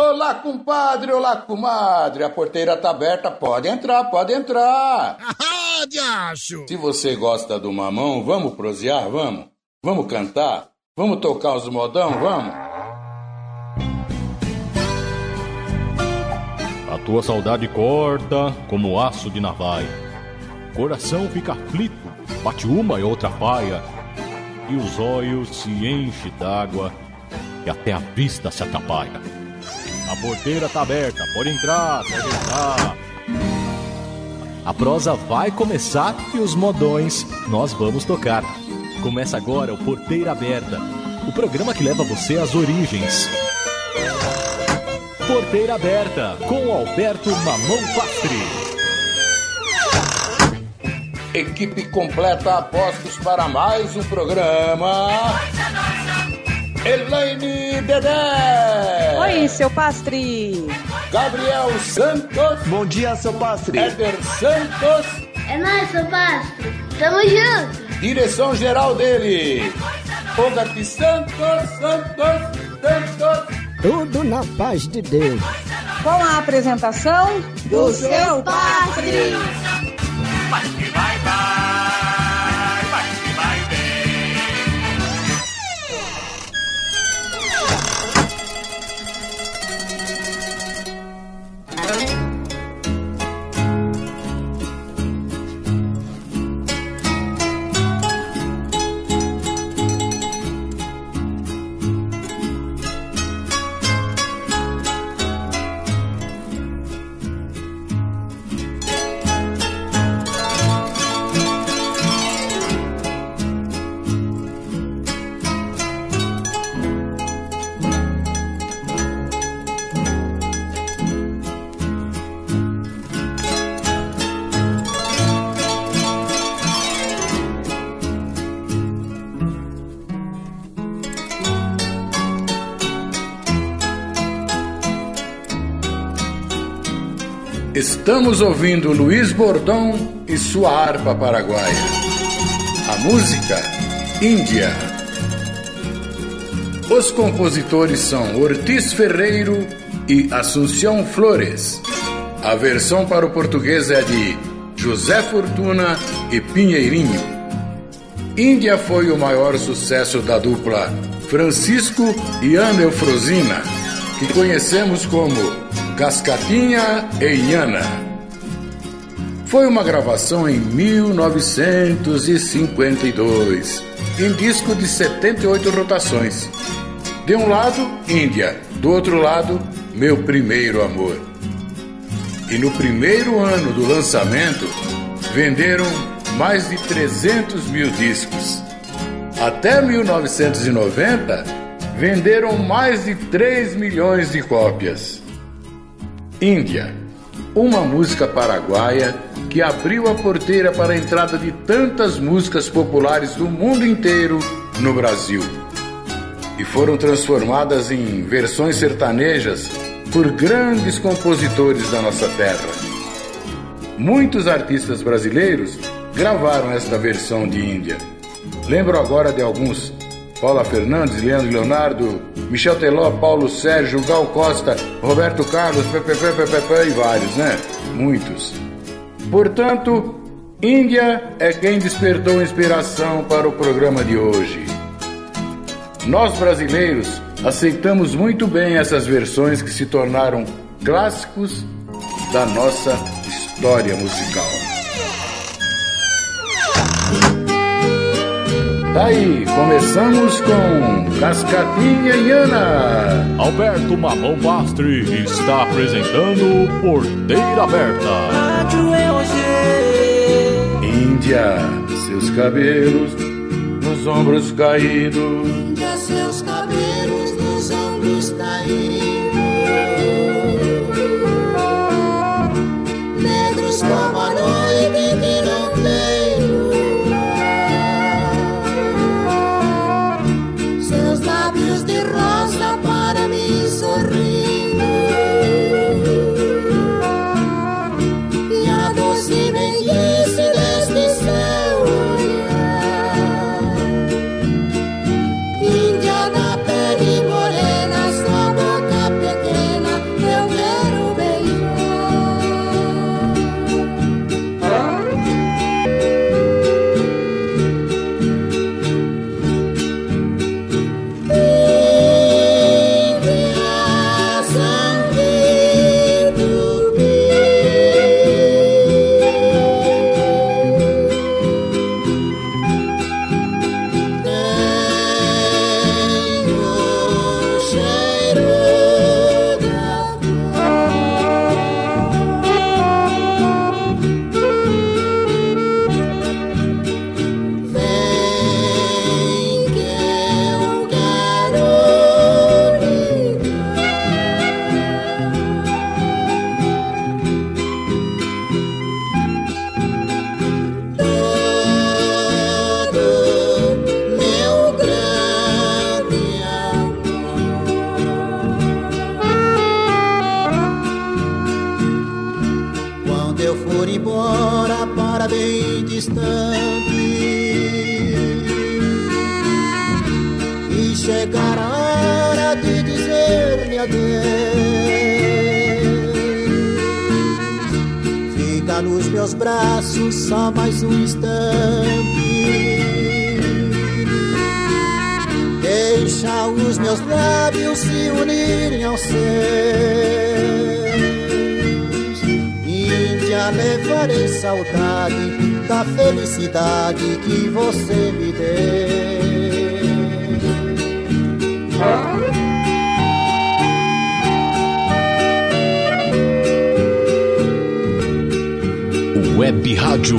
Olá, compadre, olá, comadre. A porteira tá aberta, pode entrar, pode entrar. Ah, diacho! Se você gosta do mamão, vamos prosear, vamos? Vamos cantar? Vamos tocar os modão, vamos? A tua saudade corta como aço de navalha. Coração fica aflito, bate uma e outra paia. E os olhos se enchem d'água e até a vista se atrapalha. A porteira tá aberta, pode entrar, pode entrar. A prosa vai começar e os modões nós vamos tocar. Começa agora o Porteira Aberta, o programa que leva você às origens. Porteira Aberta, com Alberto Mamão Pastri. Equipe completa apostos para mais um programa. Elaine Dedé. Oi, seu Pastri. Gabriel Santos. Bom dia, seu Pastri. Éder Santos. É nóis, seu Pastri. Tamo junto. Direção geral dele. Ogati Santos, Santos, Santos. Tudo na paz de Deus. Com a apresentação do seu Pastri. Vai que vai, vai, Estamos ouvindo Luiz Bordão e sua harpa paraguaia. A música Índia. Os compositores são Ortiz Ferreiro e Assunção Flores. A versão para o português é de José Fortuna e Pinheirinho. Índia foi o maior sucesso da dupla Francisco e Ana Eufrosina, que conhecemos como Cascatinha e Iana. Foi uma gravação em 1952, em disco de 78 rotações. De um lado, Índia, do outro lado, Meu Primeiro Amor. E no primeiro ano do lançamento, venderam mais de 300 mil discos. Até 1990, venderam mais de 3 milhões de cópias. Índia, uma música paraguaia que abriu a porteira para a entrada de tantas músicas populares do mundo inteiro no Brasil. E foram transformadas em versões sertanejas por grandes compositores da nossa terra. Muitos artistas brasileiros gravaram esta versão de Índia. Lembro agora de alguns: Paula Fernandes, Leandro Leonardo, Michel Teló, Paulo Sérgio, Gal Costa, Roberto Carlos, e vários, né? Muitos. Portanto, Índia é quem despertou inspiração para o programa de hoje. Nós brasileiros aceitamos muito bem essas versões que se tornaram clássicos da nossa história musical. Tá aí, começamos com Cascatinha e Ana. Alberto Mamão Bastre está apresentando Porteira Aberta. Índia, seus cabelos nos ombros caídos. Só mais um instante. Deixa os meus lábios se unirem aos seus. Índia, levarei saudade da felicidade que você me deu. Web Rádio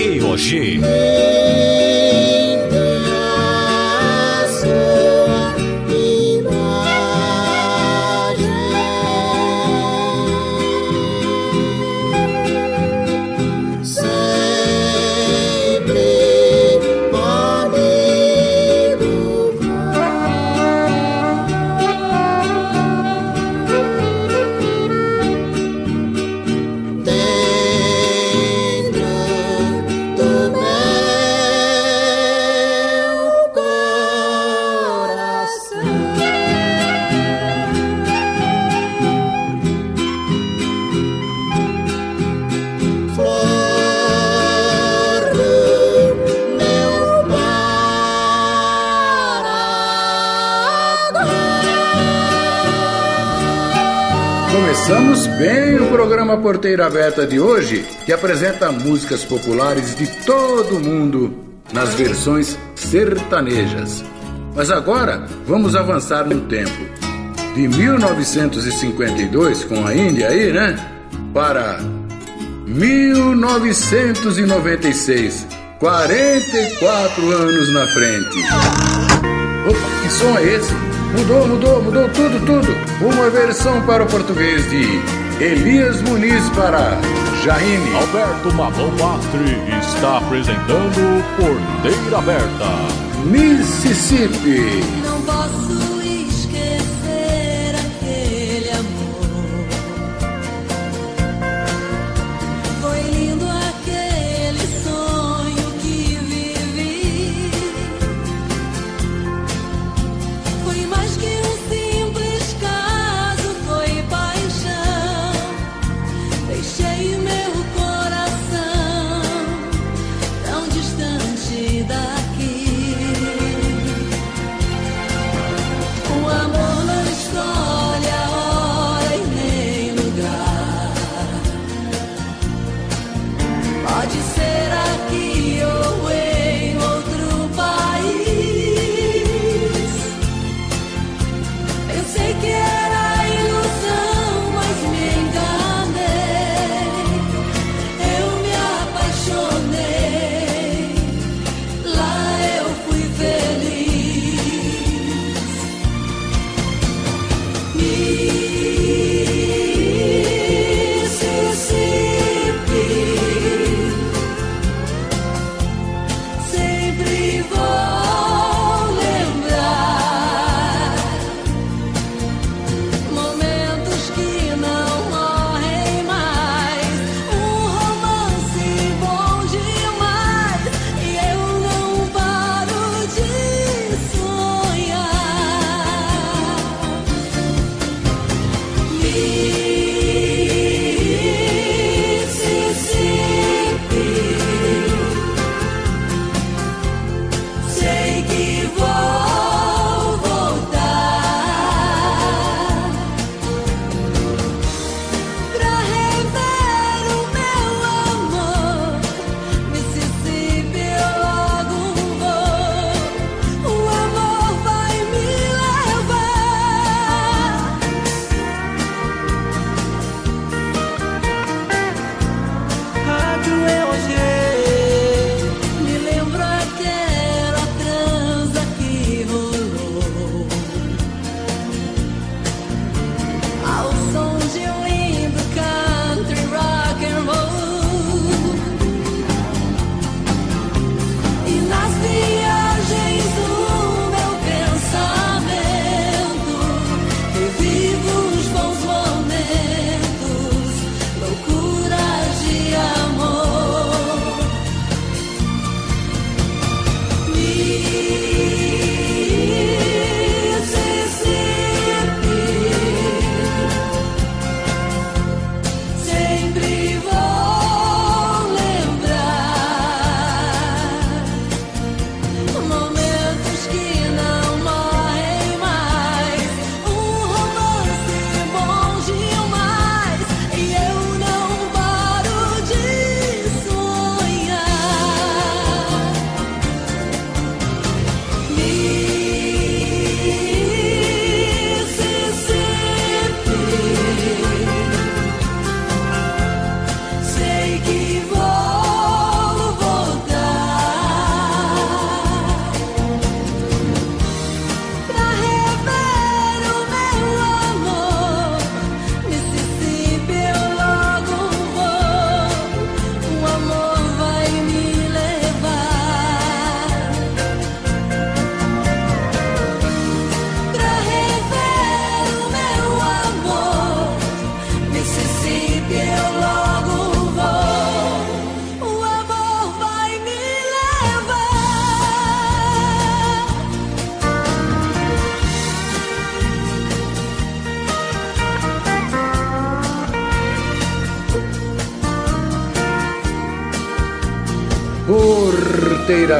EOG. Começamos bem o programa Porteira Aberta de hoje, que apresenta músicas populares de todo mundo nas versões sertanejas. Mas agora vamos avançar no tempo. De 1952, com a Índia aí, né? Para 1996, 44 anos na frente. Opa, que som é esse? Mudou, mudou, mudou tudo, tudo. Uma versão para o português de Elias Muniz para Jaime. Alberto Mamão Pastri está apresentando Porteira Aberta. Mississippi. Não posso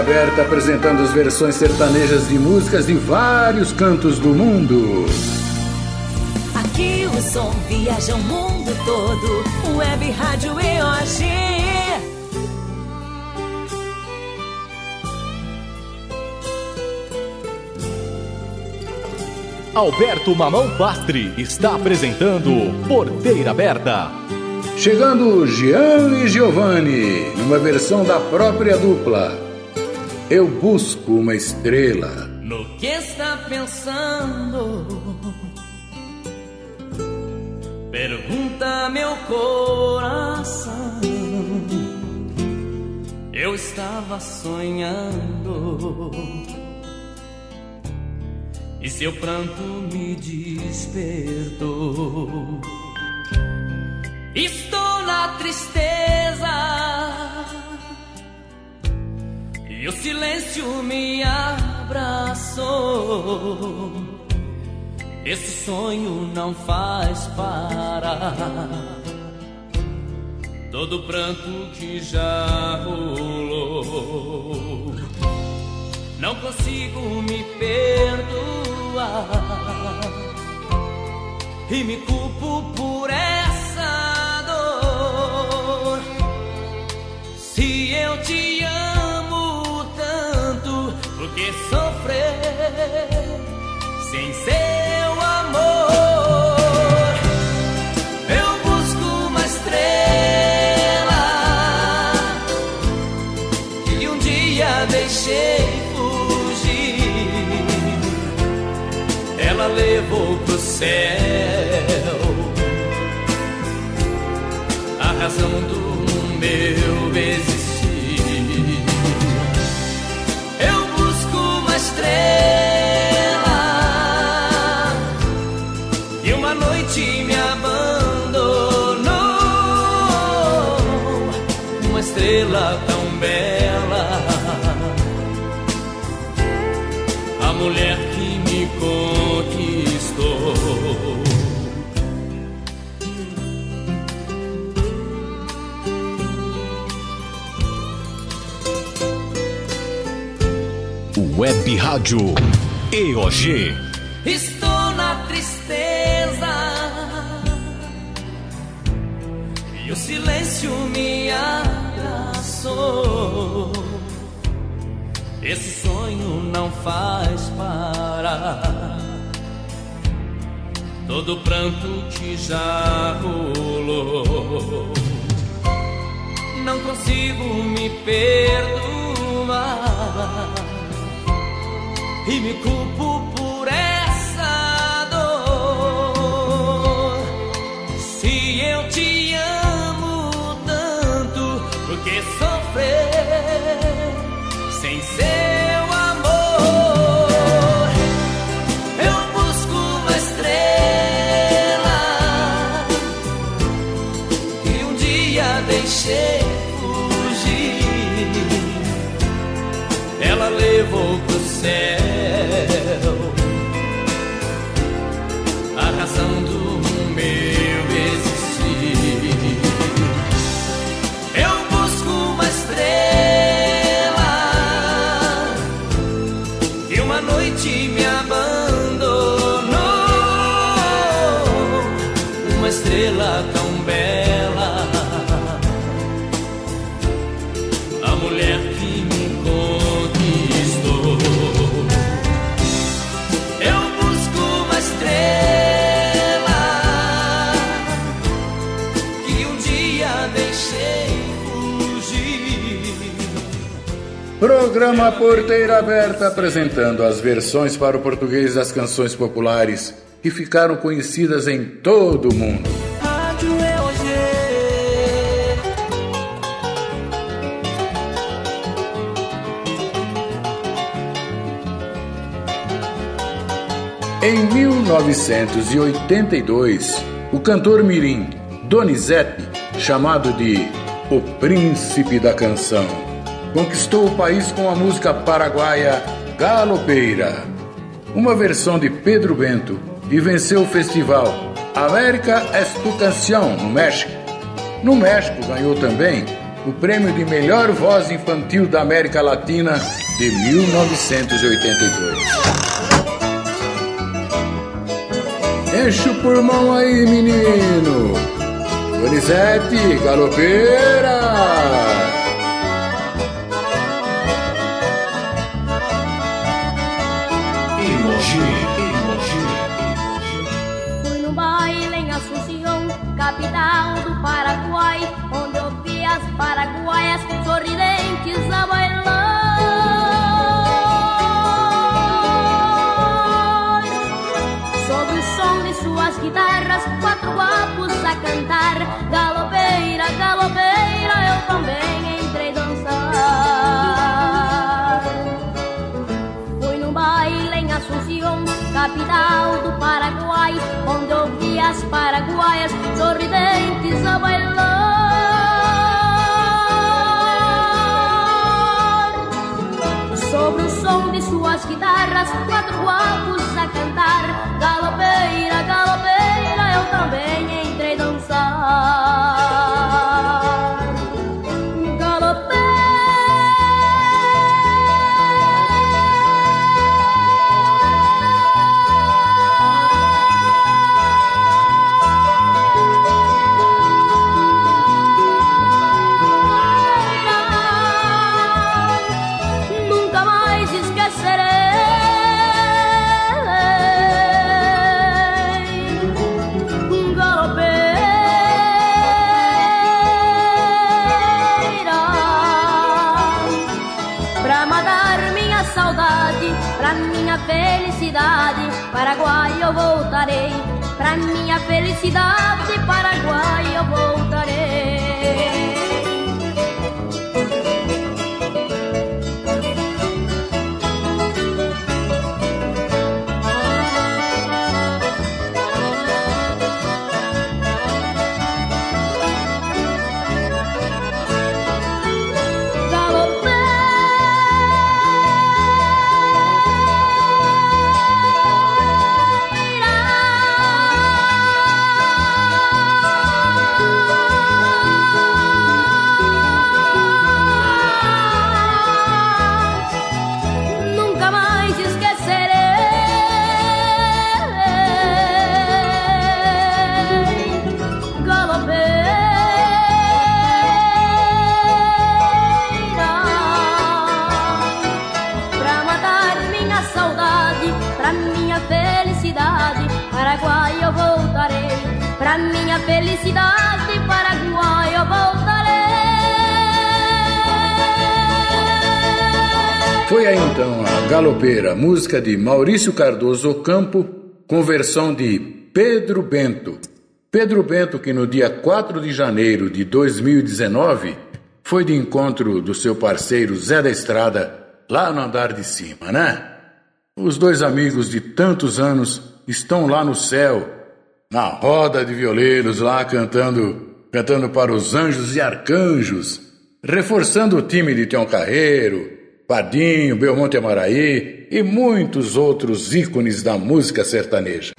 Aberta apresentando as versões sertanejas de músicas de vários cantos do mundo. Aqui o som viaja o mundo todo. Web Rádio EOG. Alberto Mamão Pastre está apresentando Porteira Aberta. Chegando Jean e Giovanni, numa versão da própria dupla. Eu busco uma estrela. No que está pensando? Pergunta meu coração. Eu estava sonhando. E seu pranto me despertou. Estou na tristeza o silêncio me abraçou. Esse sonho não faz parar todo pranto que já rolou. Não consigo me perdoar e me culpo por essa dor. Se eu te que sofrer sem seu amor? Eu busco uma estrela que um dia deixei fugir. Ela levou pro céu a razão do uma Web Rádio EOG. Estou na tristeza e o silêncio me abraçou. Esse sonho não faz parar todo pranto que já rolou. Não consigo me perdoar e me culpo Programa Porteira Aberta apresentando as versões para o português das canções populares que ficaram conhecidas em todo o mundo. EOG. Em 1982, o cantor mirim Donizete, chamado de O Príncipe da Canção, conquistou o país com a música paraguaia Galopeira, uma versão de Pedro Bento, e venceu o festival América es tu Canção, no México. No México ganhou também o prêmio de melhor voz infantil da América Latina de 1982. Enche o pulmão aí, menino! Donizete, galopeira! Paraguaias sorridentes a bailar. Sobre o som de suas guitarras, quatro guapos a cantar. Galopeira, galopeira, eu também entrei dançar. Fui no baile em Assunção, capital do Paraguai, onde eu vi as paraguaias sorridentes a bailar. Som de suas guitarras, quatro guapos a cantar. Galopeira, galopeira, eu também entrei dançar. Pra minha felicidade, música de Maurício Cardoso Campo, com versão de Pedro Bento. Pedro Bento, que no dia 4 de janeiro de 2019 foi de encontro do seu parceiro Zé da Estrada, lá no andar de cima, né? Os dois amigos de tantos anos estão lá no céu na roda de violeiros lá cantando, cantando para os anjos e arcanjos, reforçando o time de Tião Carreiro, Padinho, Belmonte Amaraí e muitos outros ícones da música sertaneja.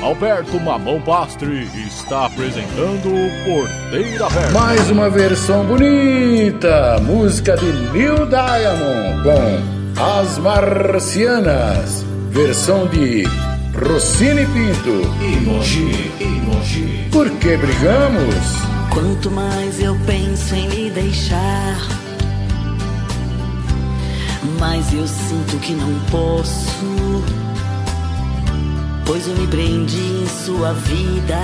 Alberto Mamão Pastre está apresentando Porteira Aberta. Mais uma versão bonita, música de Neil Diamond com as Marcianas, versão de Rossini Pinto. Emoji, emoji. Por que brigamos? Quanto mais eu penso em me deixar, mais eu sinto que não posso. Pois eu me prendi em sua vida,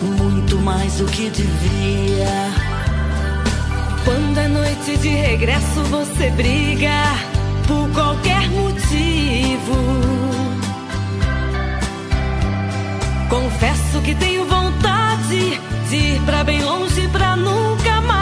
muito mais do que devia. Quando é noite de regresso você briga por qualquer motivo. Confesso que tenho vontade de ir pra bem longe pra nunca mais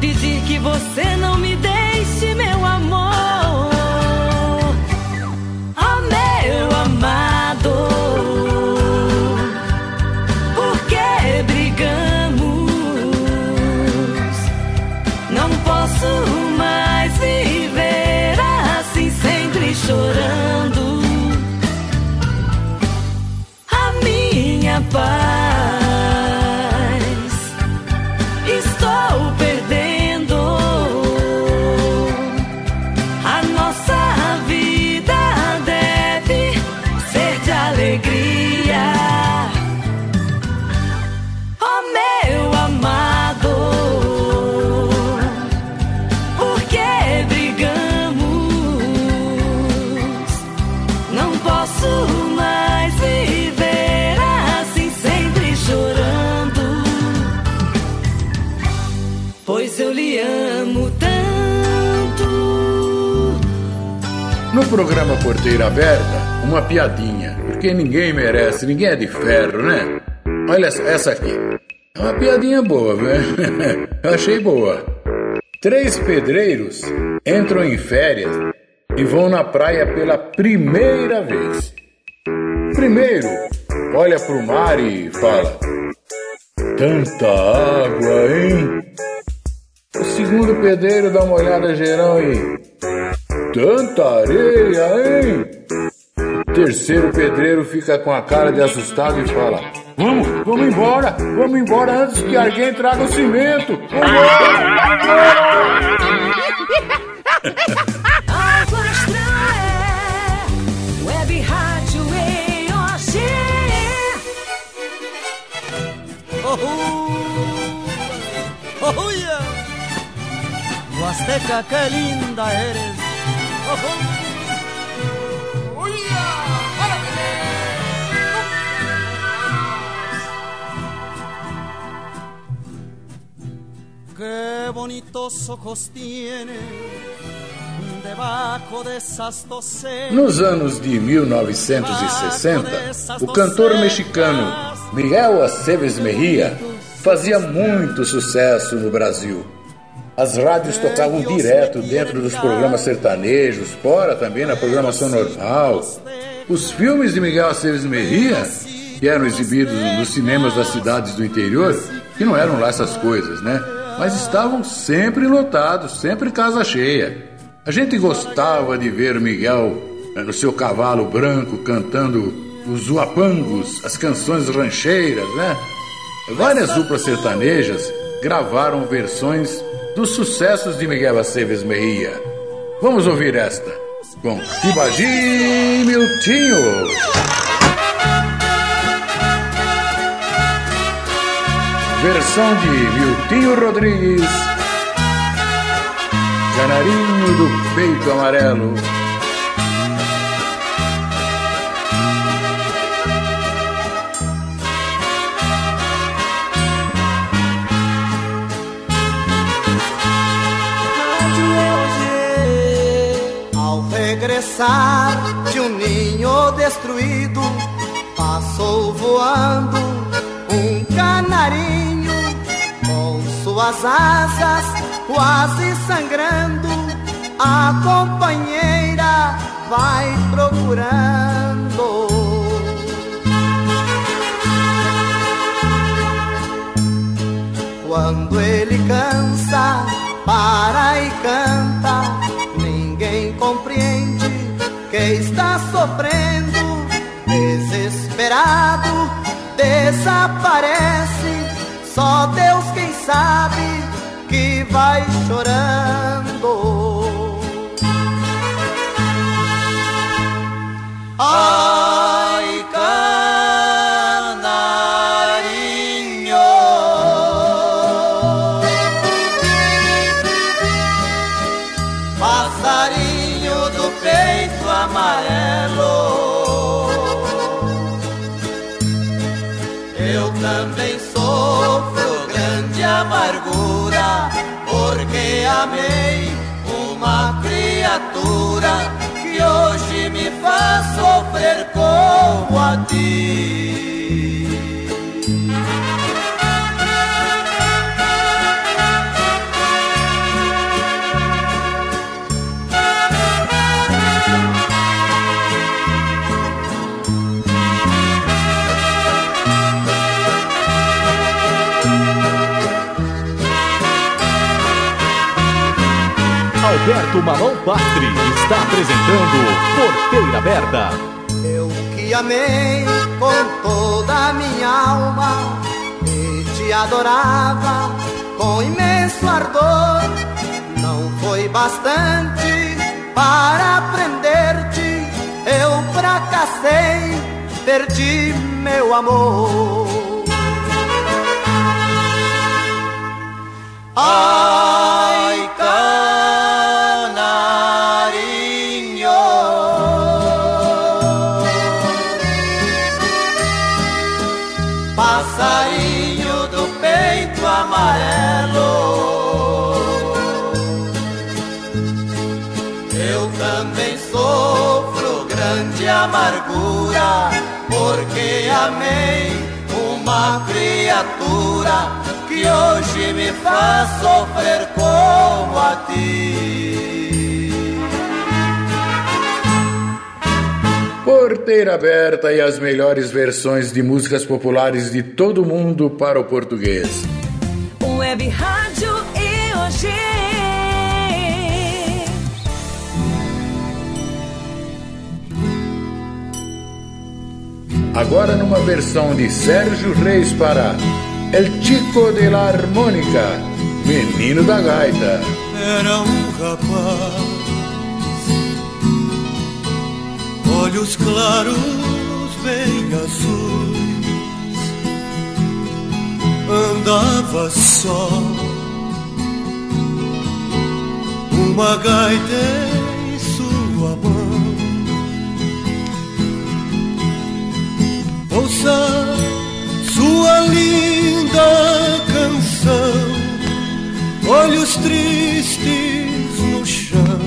pedir que você não me deixe, meu amor. Programa Porteira Aberta, uma piadinha, porque ninguém merece, ninguém é de ferro, né? Olha essa- aqui. É uma piadinha boa, velho. Eu achei boa. Três pedreiros entram em férias e vão na praia pela primeira vez. Primeiro, olha pro mar e fala: Tanta água, hein? O segundo pedreiro dá uma olhada geral e. Tanta areia, hein? Terceiro pedreiro fica com a cara de assustado e fala: Vamos, vamos embora, vamos embora antes que alguém traga o cimento. Huasteca, linda eres. Qué bonitos ojos tiene. Nos anos de 1960, o cantor mexicano Miguel Aceves Mejia fazia muito sucesso no Brasil. As rádios tocavam direto dentro dos programas sertanejos, fora também na programação normal. Os filmes de Miguel Aceves Mejia, que eram exibidos nos cinemas das cidades do interior, que não eram lá essas coisas, né? Mas estavam sempre lotados, sempre casa cheia. A gente gostava de ver Miguel eh, no seu cavalo branco cantando os uapangos, as canções rancheiras, né? Várias duplas sertanejas gravaram versões dos sucessos de Miguel Aceves Mejia. Vamos ouvir esta com Tibagi e Miltinho. Versão de Miltinho Rodrigues. Canarinho do peito amarelo. Regressar de um ninho destruído, passou voando um canarinho com suas asas quase sangrando. A companheira vai procurando. Quando ele cansa, para e canta, está sofrendo, desesperado, desaparece. Só Deus quem sabe que vai chorando. Oh. Como a ti. Alberto Marão Pastri está apresentando Porteira Aberta. Que amei com toda a minha alma e te adorava com imenso ardor. Não foi bastante para prender-te, eu fracassei, perdi meu amor. Ai, criatura que hoje me faz sofrer como a ti. Porteira aberta e as melhores versões de músicas populares de todo mundo para o português. Web Agora numa versão de Sérgio Reis para El Chico de la Harmônica, Menino da Gaita. Era um rapaz, olhos claros, bem azuis, andava só, uma gaita em sua mão. Ouça sua linda canção olhos tristes no chão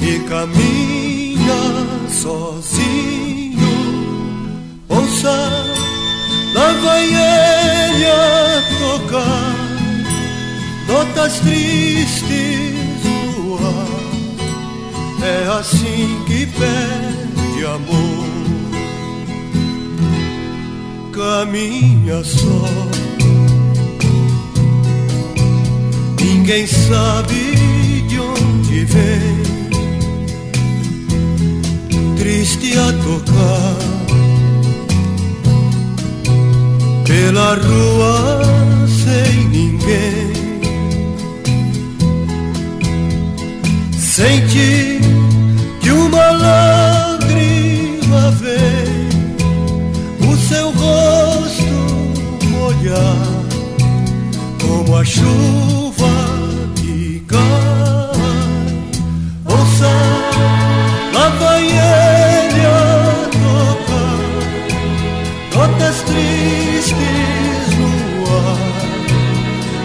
e caminha sozinho. Ouça, lá vai ele a tocar notas tristes no ar. É assim que pede amor. Caminha só ninguém sabe de onde vem, triste a tocar pela rua sem ninguém. Sente que uma lágrima rosto molhar como a chuva que cai. Ouça, lá vai ele a tocar notas tristes no ar.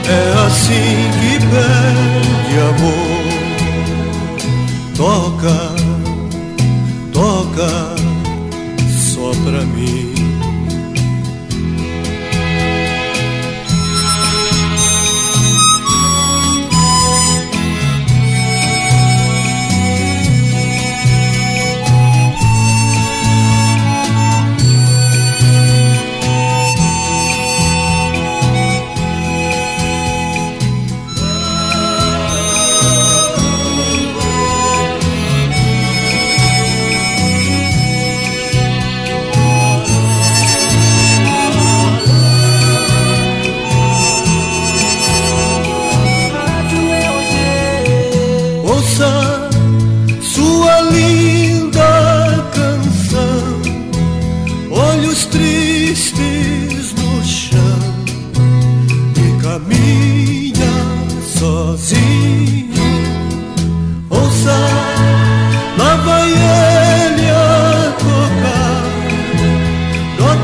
É assim que pede amor. Toca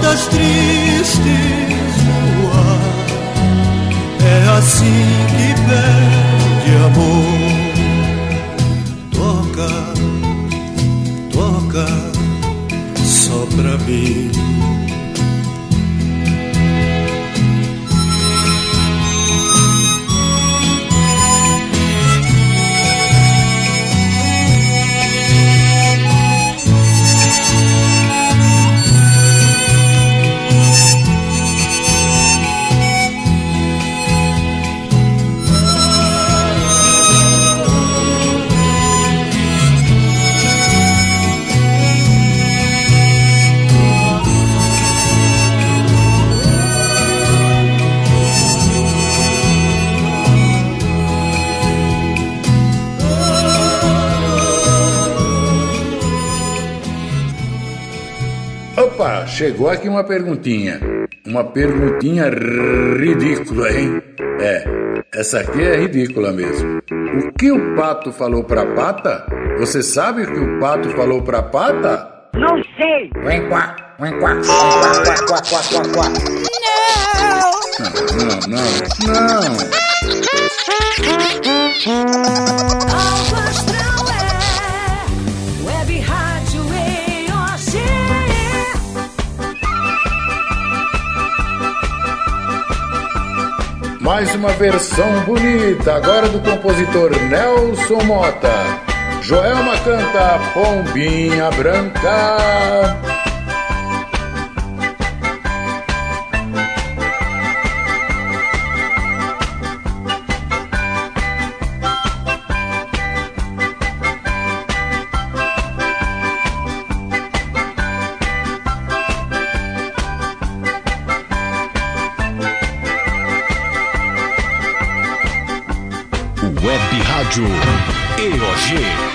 ondas tristes no ar. É assim que pede amor. Toca, toca só pra mim. Chegou aqui uma perguntinha. Uma perguntinha ridícula, hein? É, essa aqui é ridícula mesmo. O que o pato falou pra pata? Você sabe o que o pato falou pra pata? Não sei. Vem quá, vem quá, vem quá, quá, quá, quá, quá, quá. Não, não, não, não. Mais uma versão bonita, agora do compositor Nelson Mota. Joelma canta Pombinha Branca. Rádio EOG.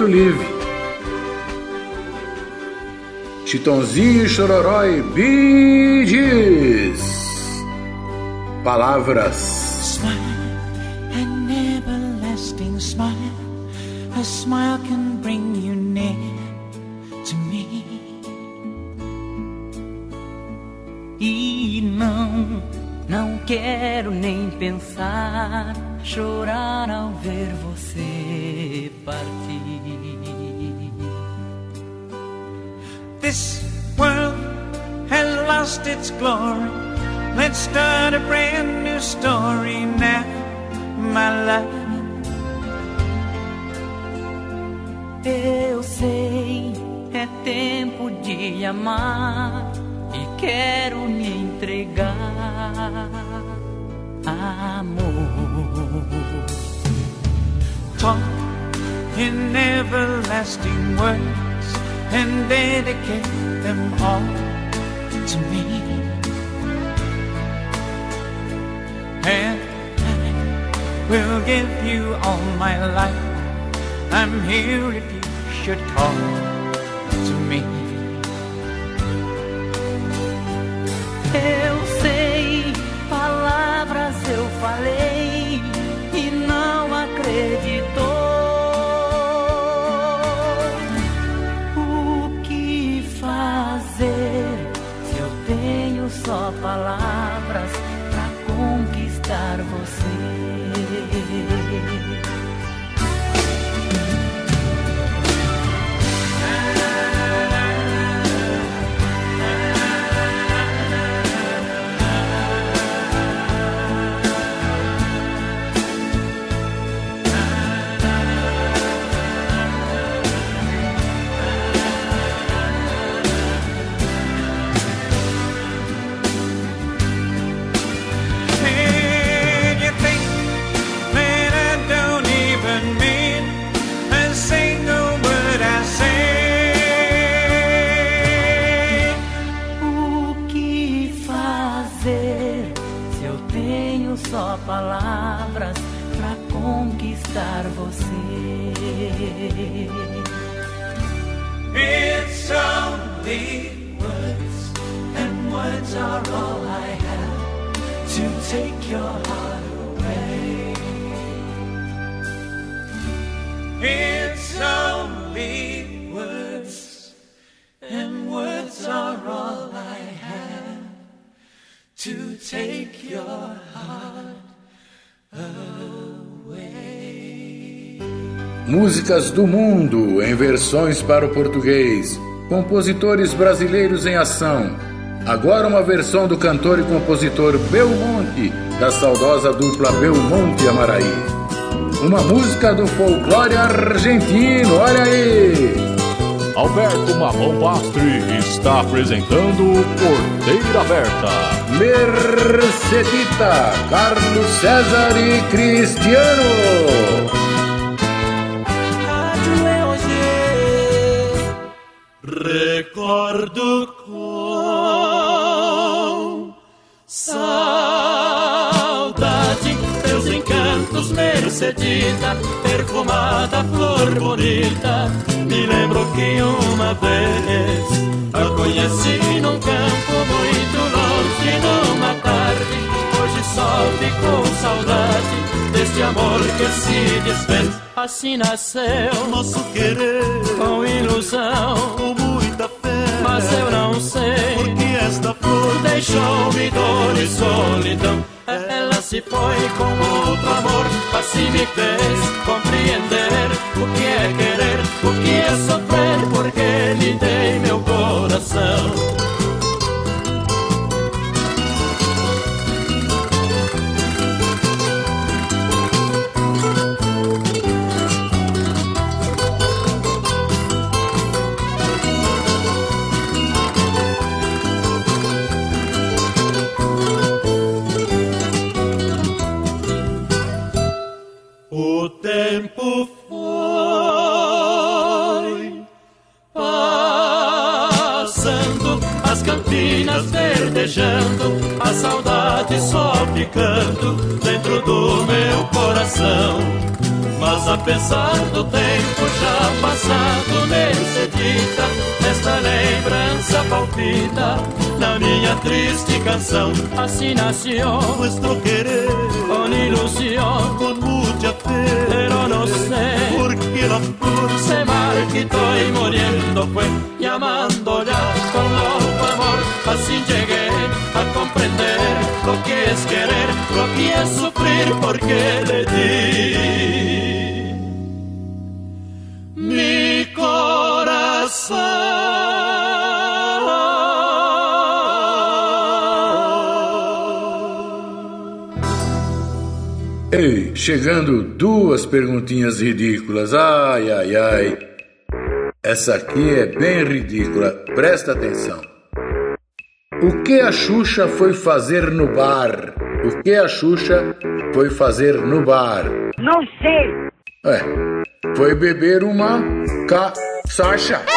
Espírito Livre. Chitãozinho, Chororói, Bides. Palavras And I will give you all my life. I'm here if you should call to me. Eu Músicas do mundo em versões para o português. Compositores brasileiros em ação. Agora uma versão do cantor e compositor Belmonte, da saudosa dupla Belmonte Amaraí. Uma música do folclore argentino, olha aí! Alberto Marrom Pastre está apresentando Porteira Aberta. Mercedita, Carlos César e Cristiano. Recordo com saudade Mercedita, perfumada flor bonita. Me lembro que uma vez eu conheci num campo muito longe, numa tarde. Hoje só fico com saudade deste amor que se desfez. Assim nasceu Nosso querer com ilusão, com muita fé. mas eu não sei Porque esta flor deixou-me dor e solidão. Ela se foi com outro amor, assim me fez compreender o que é querer, o que é sofrer, porque lhe dei meu coração. Só ficando dentro do meu coração. Mas apesar do tempo já passado, Mercedita, esta lembrança palpita na minha triste canção. Assim nasceu nuestro querer con ilusión, con mucha fe. pero no sé Porque la flor se marchitó y muriendo fue llamando ya con loco amor así llegué a lo que es querer, lo que es sufrir porque le di mi corazón. Ei, chegando duas perguntinhas ridículas. Ai, ai, ai. Essa aqui é bem ridícula. Presta atenção. O que a Xuxa foi fazer no bar? O que a Xuxa foi fazer no bar? Não sei. É, foi beber uma cachaça.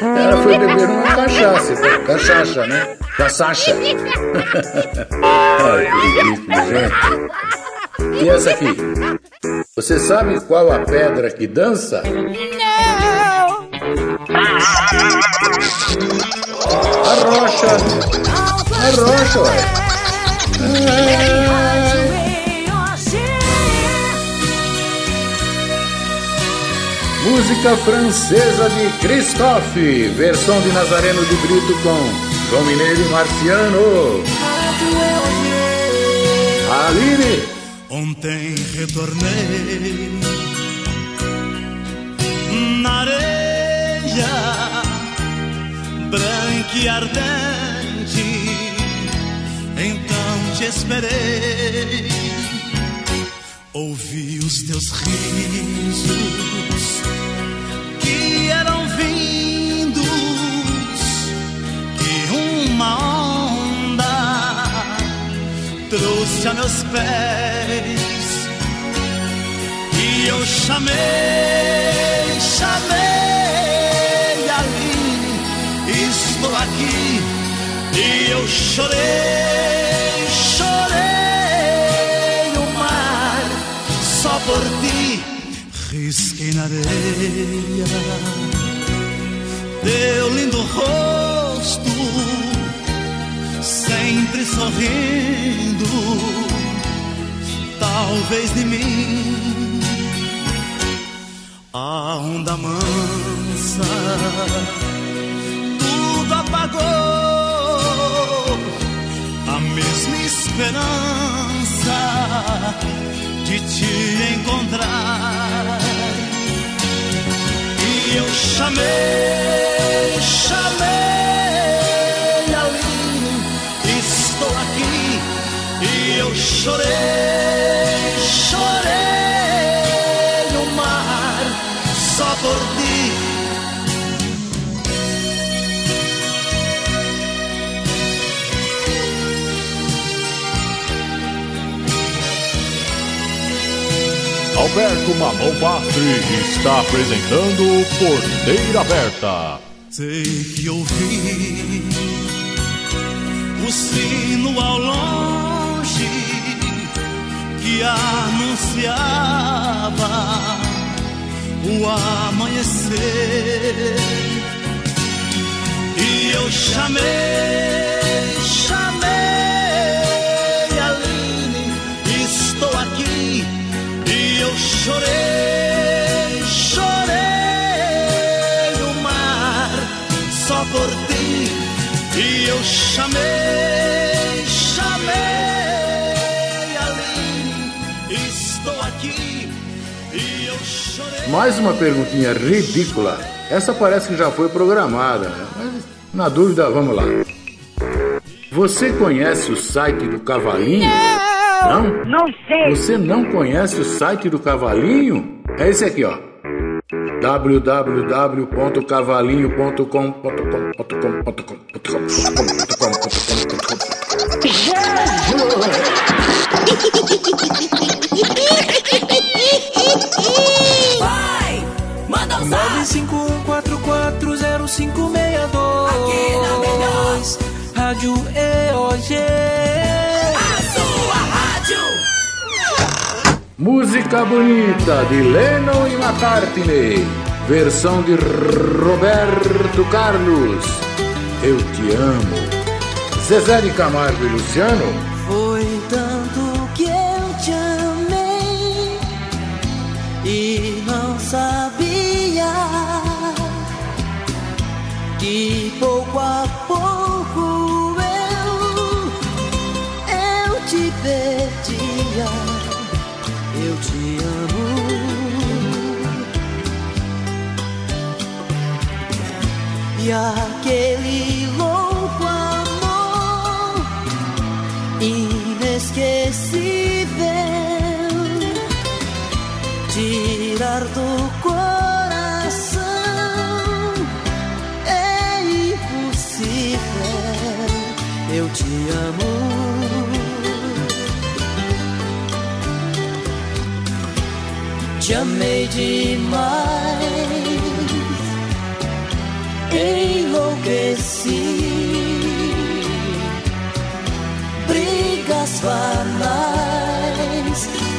Ela foi beber uma cachaça. Cachaça, né? Cachaça. Ai, que ridículo, gente. E essa aqui? Você sabe qual a pedra que dança? Não! A rocha. A rocha, ué. Música francesa de Christophe, versão de Nazareno de Brito com João Mineiro e Marciano. Aline. Ontem retornei na areia branca e ardente, então te esperei. Ouvi os teus risos que eram vindos que uma onda trouxe a meus pés e eu chamei, chamei chorei, chorei o mar só por ti risquei na areia teu lindo rosto sempre sorrindo, talvez de mim. A onda mansa tudo apagou, mesma esperança de te encontrar. E eu chamei, chamei estou aqui e eu chorei, chorei no mar só por Alberto Mamão Pastre está apresentando Porteira Aberta. Sei que ouvi o sino ao longe que anunciava o amanhecer. E eu chamei chorei, chorei no mar só por ti. E eu chamei, chamei Aline, estou aqui. E eu chorei. Mais uma perguntinha ridícula. Essa parece que já foi programada, né? mas na dúvida, vamos lá. Você conhece o site do Cavalinho? Não? Não sei. Você não conhece o site do Cavalinho? É esse aqui, ó Vai, Música bonita de Lennon e McCartney, versão de Roberto Carlos. Eu te amo. Zezé de Camargo e Luciano. Foi tanto que eu te amei e não sabia que pouco a pouco eu eu te perdia te amo. E aquele louco amor inesquecível tirar do coração é impossível. Eu te amo. Te amei demais, enlouqueci. Brigas banais,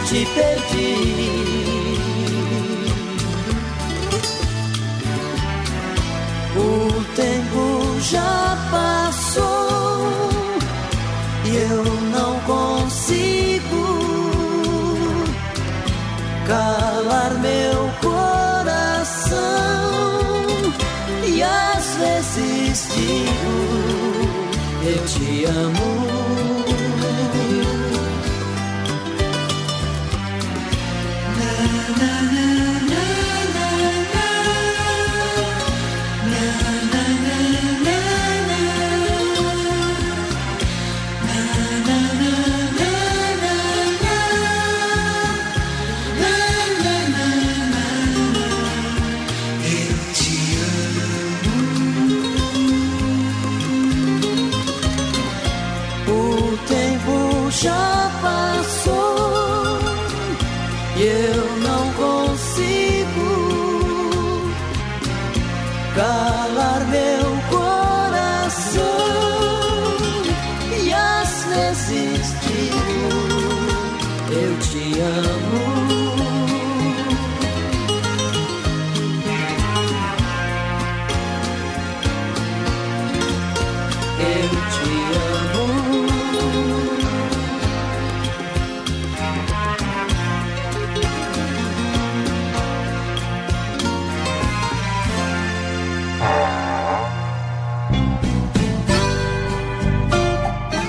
te perdi. O tempo já digo: Eu te amo.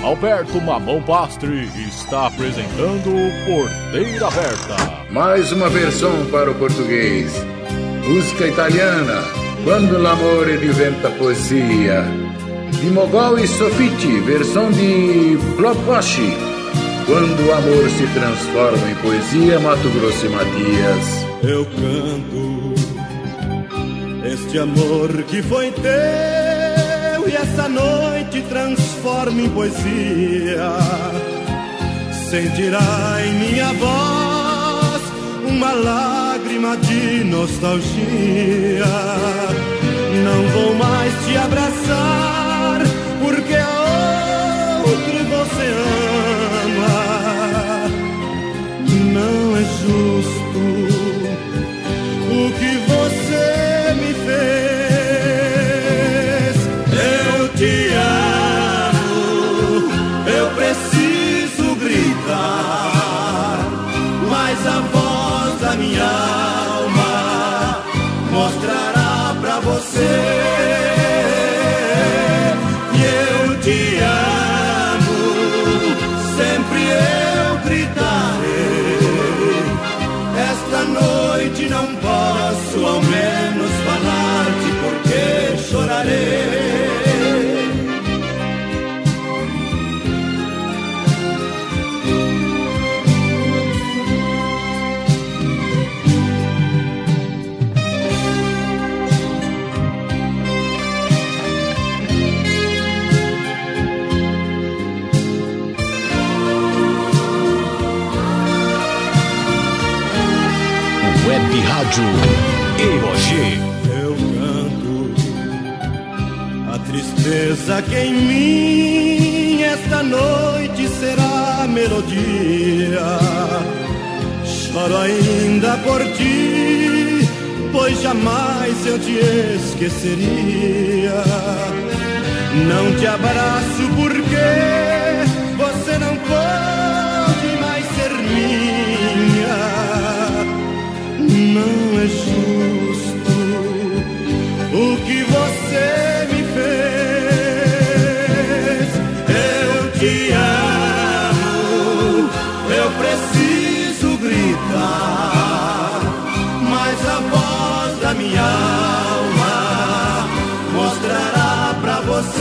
Alberto Mamão Pastre está apresentando Porteira Aberta. Mais uma versão para o português. Música italiana, Quando l'amore diventa poesia. De Mogol e Sofiti, versão de Bloposhi. Quando o amor se transforma em poesia, Mato Grosso e Matias. Eu canto este amor que foi teu e essa noite transforma em poesia. Sentirá em minha voz uma lágrima de nostalgia. Não vou mais te abraçar, porque outro você ama. Não é justo tristeza que em mim esta noite será melodia. Choro ainda por ti, pois jamais eu te esqueceria. Não te abraço porque você não pode mais ser minha não é justo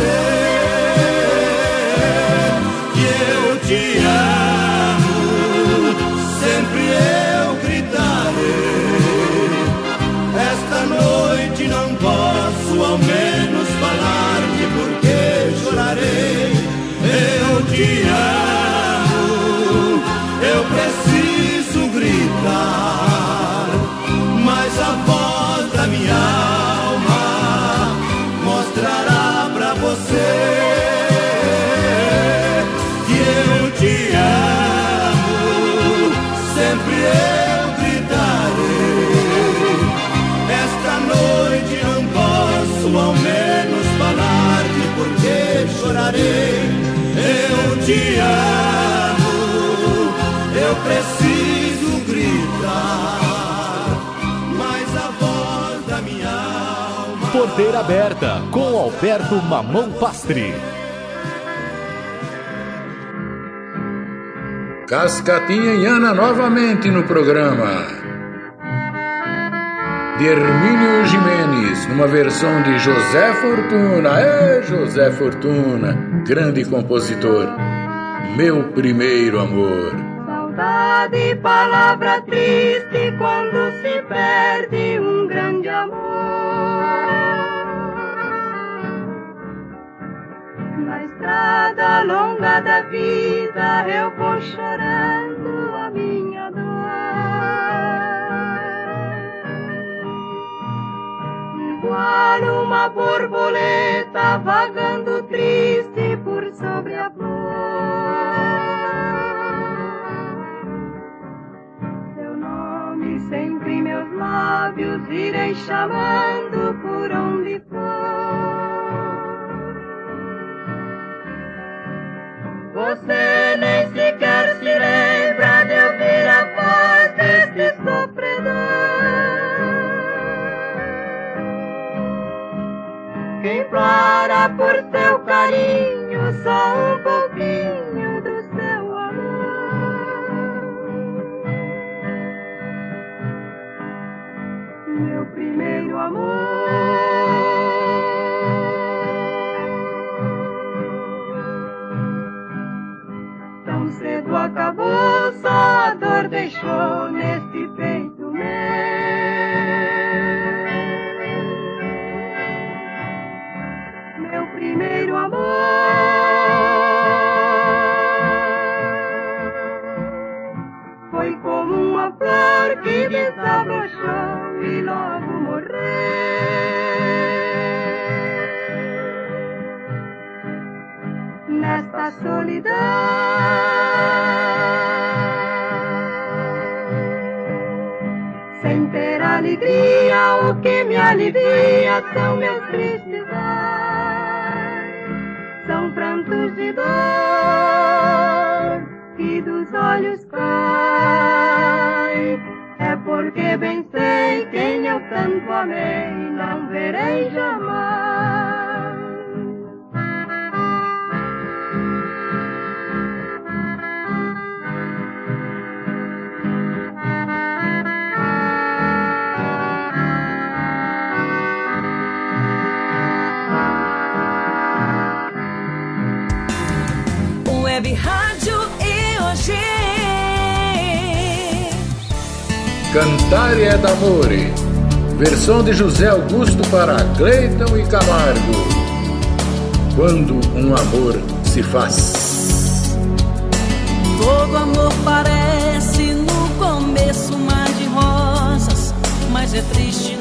pra chorarei. Eu te amo, eu preciso gritar, mas a voz da minha alma. Porteira aberta com Alberto Mamão Pastri. Cascatinha e Ana novamente no programa. De Hermínio Numa versão de José Fortuna. É, José Fortuna, grande compositor. Meu primeiro amor. Saudade, palavra triste quando se perde um grande amor. estrada longa da vida eu vou chorando a minha Igual uma borboleta vagando triste por sobre a flor. Seu nome sempre em meus lábios irei chamando por onde for. Você nem sequer se lembra de ouvir a voz desse sofredor. Que implora por seu carinho só um pouquinho do seu amor. Meu primeiro amor. cedo acabou, só a dor deixou neste peito meu. Foi como uma flor que desabrochou e logo morreu. Nesta solidão. alegria, o que me alivia são meus tristes prantos de dor que dos olhos cai. É porque bem sei quem eu tanto amei, não verei jamais. Cantare ed Amore. Versão de José Augusto para Cleiton e Camargo. Quando um amor se faz. Todo amor parece no começo mar de rosas, mas é triste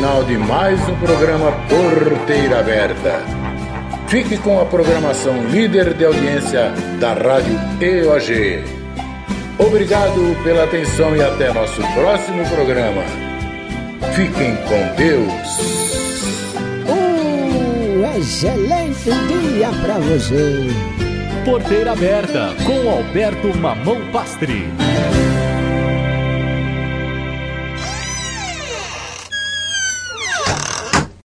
final de mais um programa Porteira Aberta. Fique com a programação líder de audiência da Rádio EOG. Obrigado pela atenção e até nosso próximo programa. Fiquem com Deus. Um excelente dia para você. Porteira Aberta com Alberto Mamão Pastre.